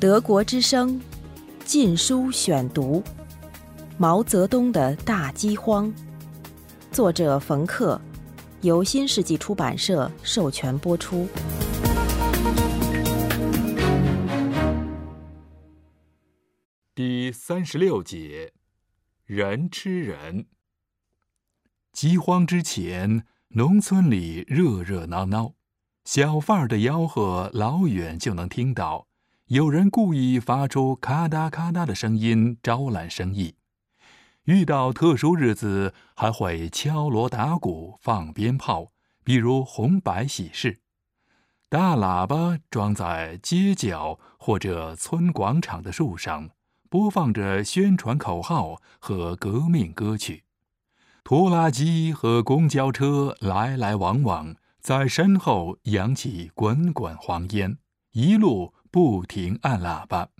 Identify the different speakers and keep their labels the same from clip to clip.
Speaker 1: 德国之声《禁书选读》：毛泽东的大饥荒，作者冯克，由新世纪出版社授权播出。
Speaker 2: 第三十六节：人吃人。饥荒之前，农村里热热闹闹，小贩的吆喝老远就能听到。有人故意发出咔嗒咔嗒的声音招揽生意，遇到特殊日子还会敲锣打鼓放鞭炮，比如红白喜事。大喇叭装在街角或者村广场的树上，播放着宣传口号和革命歌曲。拖拉机和公交车来来往往，在身后扬起滚滚黄烟，一路。不停按喇叭，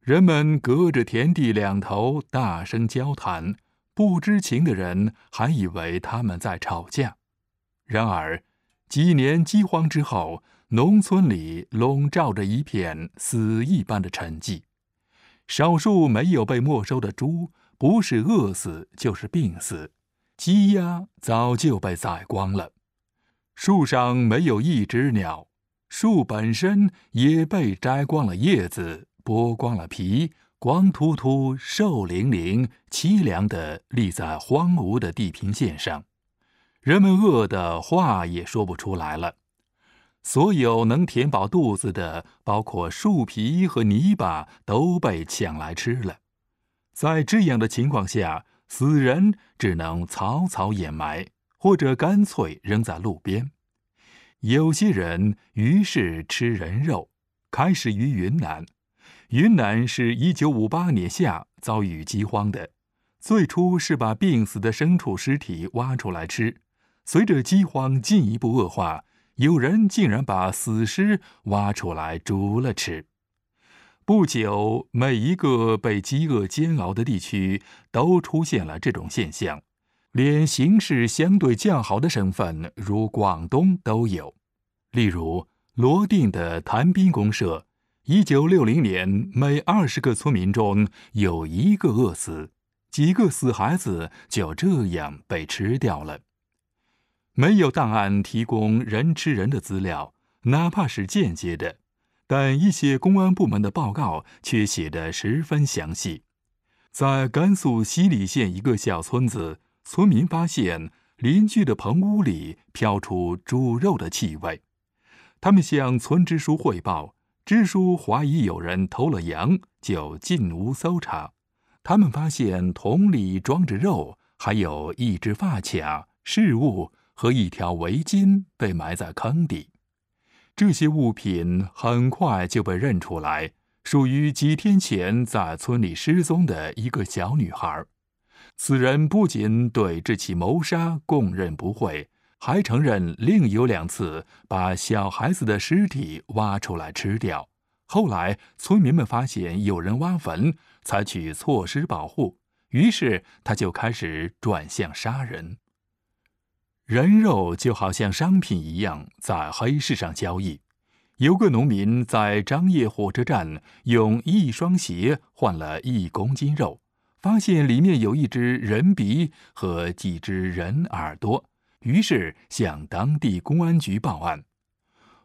Speaker 2: 人们隔着田地两头大声交谈，不知情的人还以为他们在吵架。然而，几年饥荒之后，农村里笼罩着一片死一般的沉寂。少数没有被没收的猪，不是饿死就是病死；鸡鸭早就被宰光了，树上没有一只鸟。树本身也被摘光了叶子，剥光了皮，光秃秃、瘦伶伶、凄凉地立在荒芜的地平线上。人们饿得话也说不出来了。所有能填饱肚子的，包括树皮和泥巴，都被抢来吃了。在这样的情况下，死人只能草草掩埋，或者干脆扔在路边。有些人于是吃人肉，开始于云南。云南是一九五八年夏遭遇饥荒的，最初是把病死的牲畜尸体挖出来吃。随着饥荒进一步恶化，有人竟然把死尸挖出来煮了吃。不久，每一个被饥饿煎熬的地区都出现了这种现象。连形势相对较好的省份，如广东都有。例如，罗定的谭斌公社，一九六零年，每二十个村民中有一个饿死，几个死孩子就这样被吃掉了。没有档案提供人吃人的资料，哪怕是间接的，但一些公安部门的报告却写得十分详细。在甘肃西里县一个小村子。村民发现邻居的棚屋里飘出猪肉的气味，他们向村支书汇报，支书怀疑有人偷了羊，就进屋搜查。他们发现桶里装着肉，还有一只发卡、饰物和一条围巾被埋在坑底。这些物品很快就被认出来，属于几天前在村里失踪的一个小女孩。此人不仅对这起谋杀供认不讳，还承认另有两次把小孩子的尸体挖出来吃掉。后来，村民们发现有人挖坟，采取措施保护，于是他就开始转向杀人。人肉就好像商品一样在黑市上交易。有个农民在张掖火车站用一双鞋换了一公斤肉。发现里面有一只人鼻和几只人耳朵，于是向当地公安局报案。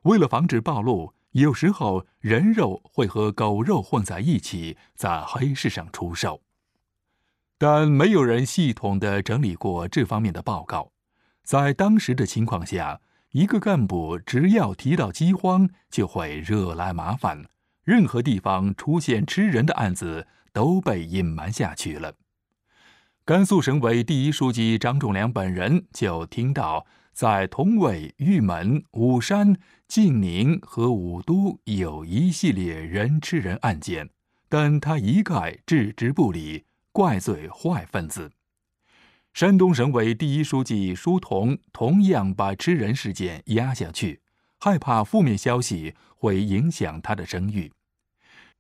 Speaker 2: 为了防止暴露，有时候人肉会和狗肉混在一起，在黑市上出售。但没有人系统的整理过这方面的报告。在当时的情况下，一个干部只要提到饥荒，就会惹来麻烦。任何地方出现吃人的案子。都被隐瞒下去了。甘肃省委第一书记张仲良本人就听到，在同渭、玉门、武山、晋宁和武都有一系列人吃人案件，但他一概置之不理，怪罪坏分子。山东省委第一书记舒同同样把吃人事件压下去，害怕负面消息会影响他的声誉。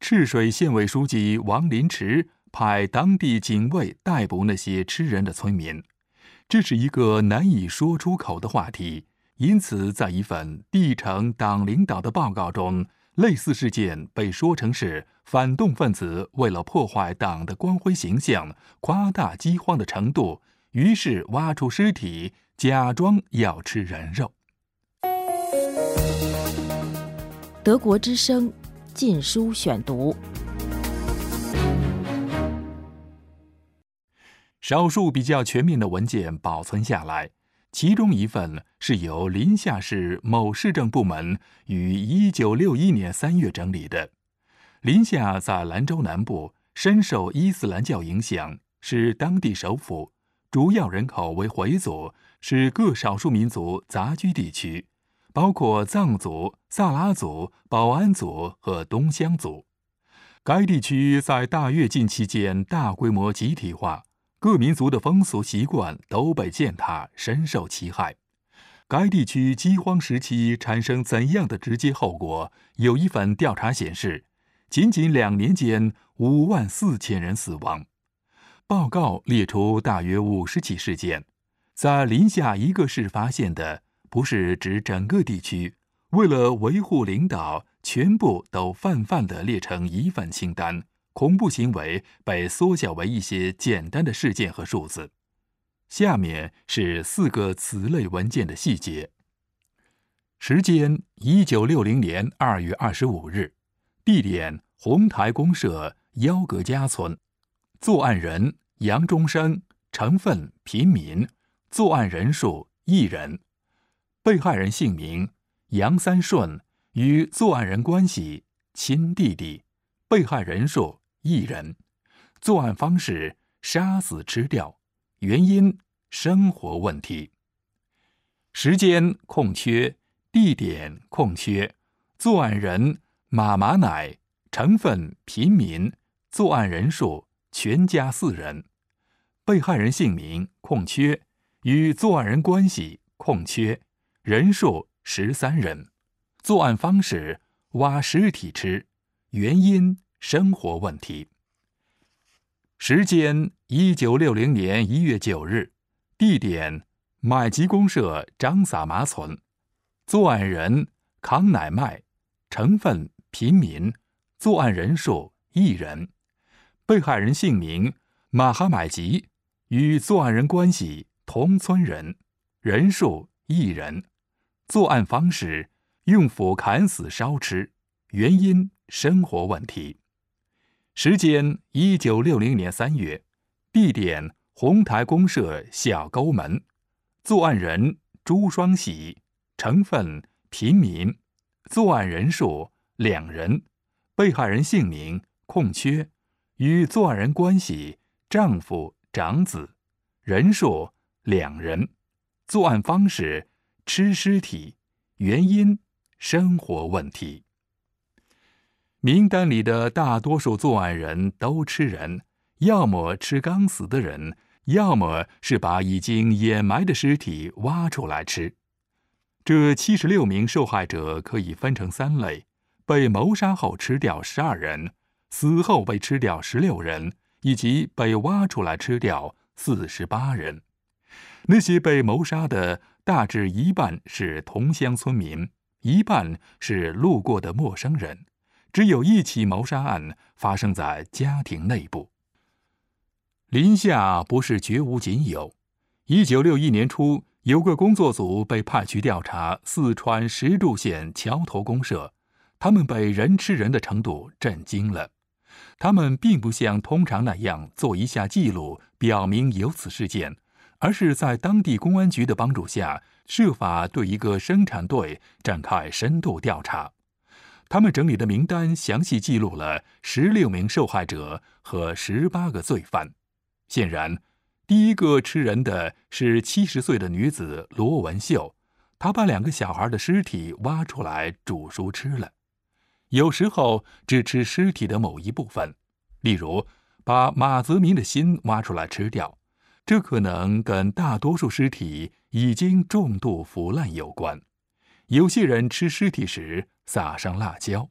Speaker 2: 赤水县委书记王林池派当地警卫逮捕那些吃人的村民，这是一个难以说出口的话题。因此，在一份地城党领导的报告中，类似事件被说成是反动分子为了破坏党的光辉形象，夸大饥荒的程度，于是挖出尸体，假装要吃人肉。
Speaker 1: 德国之声，禁书选读。
Speaker 2: 少数比较全面的文件保存下来，其中一份是由临夏市某市政部门于一九六一年三月整理的。临夏在兰州南部，深受伊斯兰教影响，是当地首府，主要人口为回族，是各少数民族杂居地区，包括藏族、萨拉族、保安族和东乡族。该地区在大跃进期间大规模集体化。各民族的风俗习惯都被践踏，深受其害。该地区饥荒时期产生怎样的直接后果？有一份调查显示，仅仅两年间，五万四千人死亡。报告列出大约五十起事件，在临夏一个市发现的，不是指整个地区。为了维护领导，全部都泛泛地列成一份清单。恐怖行为被缩小为一些简单的事件和数字。下面是四个此类文件的细节：时间：一九六零年二月二十五日；地点：红台公社幺格家村；作案人：杨忠生；成分：平民；作案人数：一人；被害人姓名：杨三顺，与作案人关系：亲弟弟；被害人数。一人，作案方式杀死吃掉，原因生活问题。时间空缺，地点空缺，作案人马马乃，成分平民，作案人数全家四人，被害人姓名空缺，与作案人关系空缺，人数十三人，作案方式挖尸体吃，原因。生活问题。时间：一九六零年一月九日。地点：买吉公社张撒麻村。作案人：康乃麦。成分：平民。作案人数：一人。被害人姓名：马哈买吉。与作案人关系：同村人。人数：一人。作案方式：用斧砍死烧吃。原因：生活问题。时间：一九六零年三月，地点：红台公社小沟门，作案人朱双喜，成分平民，作案人数两人，被害人姓名空缺，与作案人关系丈夫长子，人数两人，作案方式吃尸体，原因生活问题。名单里的大多数作案人都吃人，要么吃刚死的人，要么是把已经掩埋的尸体挖出来吃。这七十六名受害者可以分成三类：被谋杀后吃掉十二人，死后被吃掉十六人，以及被挖出来吃掉四十八人。那些被谋杀的大致一半是同乡村民，一半是路过的陌生人。只有一起谋杀案发生在家庭内部。林夏不是绝无仅有。一九六一年初，有个工作组被派去调查四川石柱县桥头公社，他们被人吃人的程度震惊了。他们并不像通常那样做一下记录，表明有此事件，而是在当地公安局的帮助下，设法对一个生产队展开深度调查。他们整理的名单详细记录了十六名受害者和十八个罪犯。显然，第一个吃人的是七十岁的女子罗文秀，她把两个小孩的尸体挖出来煮熟吃了。有时候只吃尸体的某一部分，例如把马泽民的心挖出来吃掉，这可能跟大多数尸体已经重度腐烂有关。有些人吃尸体时。撒上辣椒。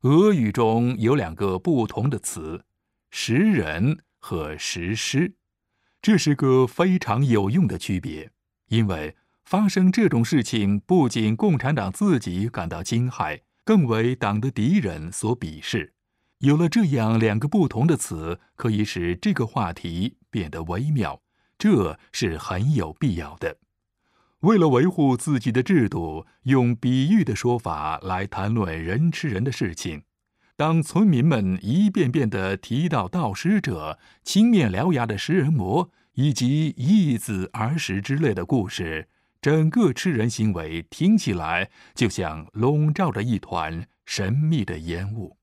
Speaker 2: 俄语中有两个不同的词，“食人”和“食尸”，这是个非常有用的区别。因为发生这种事情，不仅共产党自己感到惊骇，更为党的敌人所鄙视。有了这样两个不同的词，可以使这个话题变得微妙，这是很有必要的。为了维护自己的制度，用比喻的说法来谈论人吃人的事情。当村民们一遍遍地提到盗尸者、青面獠牙的食人魔以及义子儿时之类的故事，整个吃人行为听起来就像笼罩着一团神秘的烟雾。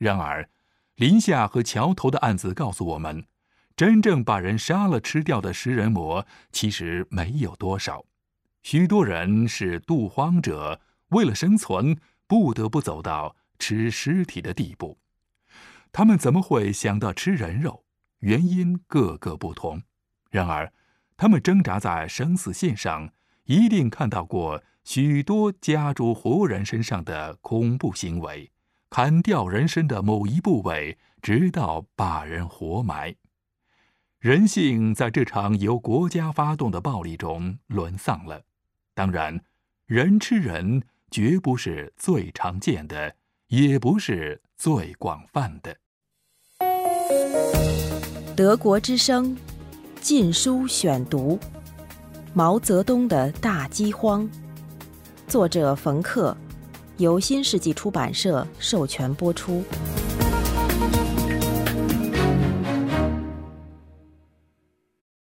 Speaker 2: 然而，林下和桥头的案子告诉我们，真正把人杀了吃掉的食人魔其实没有多少。许多人是渡荒者，为了生存，不得不走到吃尸体的地步。他们怎么会想到吃人肉？原因各个不同。然而，他们挣扎在生死线上，一定看到过许多加诸活人身上的恐怖行为。砍掉人身的某一部位，直到把人活埋。人性在这场由国家发动的暴力中沦丧了。当然，人吃人绝不是最常见的，也不是最广泛的。
Speaker 1: 德国之声《禁书选读》：毛泽东的大饥荒，作者冯克。由新世纪出版社授权播出。